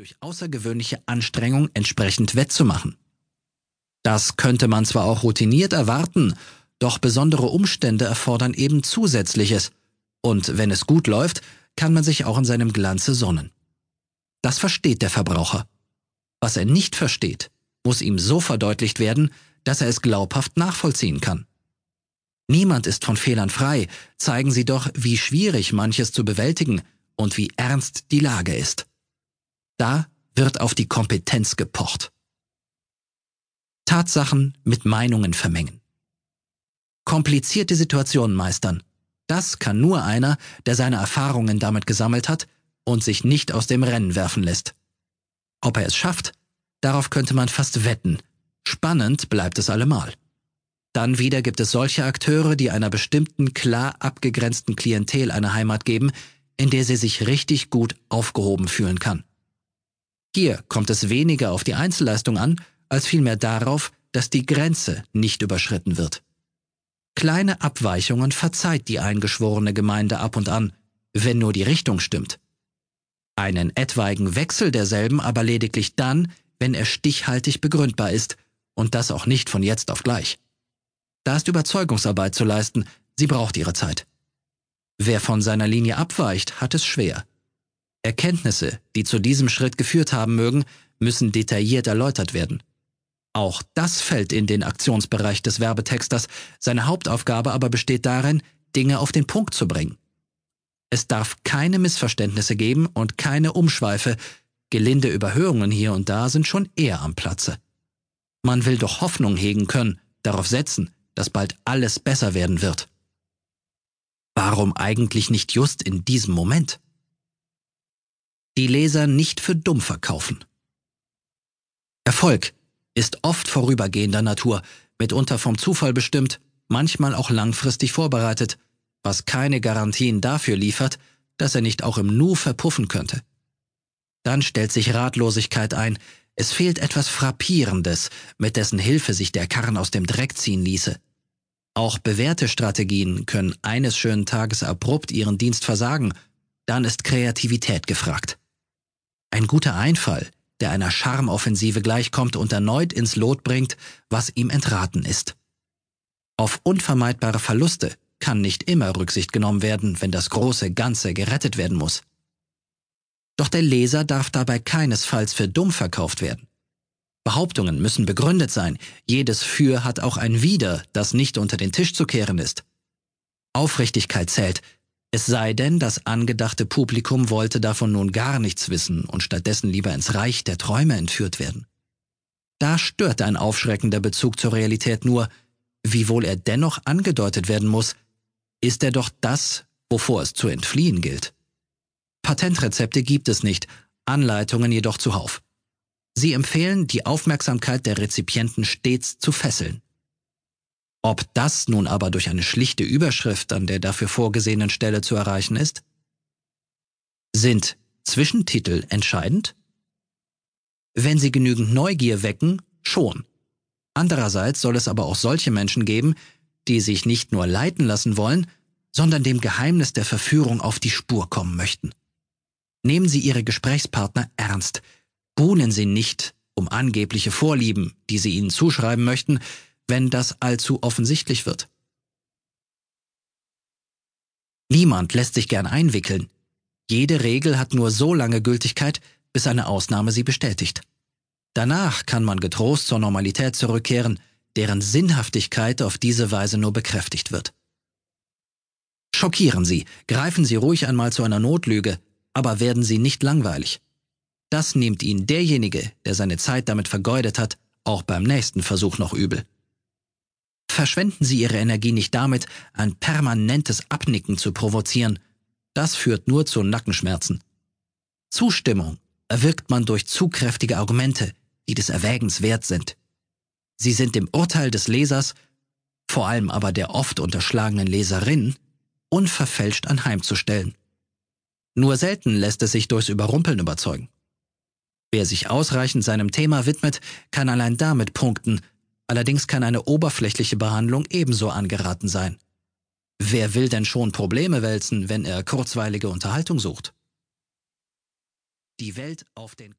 durch außergewöhnliche Anstrengung entsprechend wettzumachen. Das könnte man zwar auch routiniert erwarten, doch besondere Umstände erfordern eben Zusätzliches, und wenn es gut läuft, kann man sich auch in seinem Glanze sonnen. Das versteht der Verbraucher. Was er nicht versteht, muss ihm so verdeutlicht werden, dass er es glaubhaft nachvollziehen kann. Niemand ist von Fehlern frei, zeigen Sie doch, wie schwierig manches zu bewältigen und wie ernst die Lage ist. Da wird auf die Kompetenz gepocht. Tatsachen mit Meinungen vermengen. Komplizierte Situationen meistern. Das kann nur einer, der seine Erfahrungen damit gesammelt hat und sich nicht aus dem Rennen werfen lässt. Ob er es schafft, darauf könnte man fast wetten. Spannend bleibt es allemal. Dann wieder gibt es solche Akteure, die einer bestimmten, klar abgegrenzten Klientel eine Heimat geben, in der sie sich richtig gut aufgehoben fühlen kann. Hier kommt es weniger auf die Einzelleistung an, als vielmehr darauf, dass die Grenze nicht überschritten wird. Kleine Abweichungen verzeiht die eingeschworene Gemeinde ab und an, wenn nur die Richtung stimmt. Einen etwaigen Wechsel derselben aber lediglich dann, wenn er stichhaltig begründbar ist, und das auch nicht von jetzt auf gleich. Da ist Überzeugungsarbeit zu leisten, sie braucht ihre Zeit. Wer von seiner Linie abweicht, hat es schwer. Erkenntnisse, die zu diesem Schritt geführt haben mögen, müssen detailliert erläutert werden. Auch das fällt in den Aktionsbereich des Werbetexters, seine Hauptaufgabe aber besteht darin, Dinge auf den Punkt zu bringen. Es darf keine Missverständnisse geben und keine Umschweife, gelinde Überhöhungen hier und da sind schon eher am Platze. Man will doch Hoffnung hegen können, darauf setzen, dass bald alles besser werden wird. Warum eigentlich nicht just in diesem Moment? Die Leser nicht für dumm verkaufen. Erfolg ist oft vorübergehender Natur, mitunter vom Zufall bestimmt, manchmal auch langfristig vorbereitet, was keine Garantien dafür liefert, dass er nicht auch im Nu verpuffen könnte. Dann stellt sich Ratlosigkeit ein, es fehlt etwas Frappierendes, mit dessen Hilfe sich der Karren aus dem Dreck ziehen ließe. Auch bewährte Strategien können eines schönen Tages abrupt ihren Dienst versagen, dann ist Kreativität gefragt. Ein guter Einfall, der einer Charmoffensive gleichkommt und erneut ins Lot bringt, was ihm entraten ist. Auf unvermeidbare Verluste kann nicht immer Rücksicht genommen werden, wenn das große Ganze gerettet werden muss. Doch der Leser darf dabei keinesfalls für dumm verkauft werden. Behauptungen müssen begründet sein, jedes Für hat auch ein Wider, das nicht unter den Tisch zu kehren ist. Aufrichtigkeit zählt, es sei denn, das angedachte Publikum wollte davon nun gar nichts wissen und stattdessen lieber ins Reich der Träume entführt werden. Da stört ein aufschreckender Bezug zur Realität nur, wiewohl er dennoch angedeutet werden muss, ist er doch das, wovor es zu entfliehen gilt. Patentrezepte gibt es nicht, Anleitungen jedoch zuhauf. Sie empfehlen, die Aufmerksamkeit der Rezipienten stets zu fesseln. Ob das nun aber durch eine schlichte Überschrift an der dafür vorgesehenen Stelle zu erreichen ist? Sind Zwischentitel entscheidend? Wenn sie genügend Neugier wecken, schon. Andererseits soll es aber auch solche Menschen geben, die sich nicht nur leiten lassen wollen, sondern dem Geheimnis der Verführung auf die Spur kommen möchten. Nehmen Sie Ihre Gesprächspartner ernst, buhlen Sie nicht um angebliche Vorlieben, die Sie ihnen zuschreiben möchten, wenn das allzu offensichtlich wird. Niemand lässt sich gern einwickeln. Jede Regel hat nur so lange Gültigkeit, bis eine Ausnahme sie bestätigt. Danach kann man getrost zur Normalität zurückkehren, deren Sinnhaftigkeit auf diese Weise nur bekräftigt wird. Schockieren Sie, greifen Sie ruhig einmal zu einer Notlüge, aber werden Sie nicht langweilig. Das nimmt Ihnen derjenige, der seine Zeit damit vergeudet hat, auch beim nächsten Versuch noch übel. Verschwenden Sie Ihre Energie nicht damit, ein permanentes Abnicken zu provozieren. Das führt nur zu Nackenschmerzen. Zustimmung erwirkt man durch zu kräftige Argumente, die des Erwägens wert sind. Sie sind dem Urteil des Lesers, vor allem aber der oft unterschlagenen Leserin, unverfälscht anheimzustellen. Nur selten lässt es sich durchs Überrumpeln überzeugen. Wer sich ausreichend seinem Thema widmet, kann allein damit punkten, Allerdings kann eine oberflächliche Behandlung ebenso angeraten sein. Wer will denn schon Probleme wälzen, wenn er kurzweilige Unterhaltung sucht? Die Welt auf den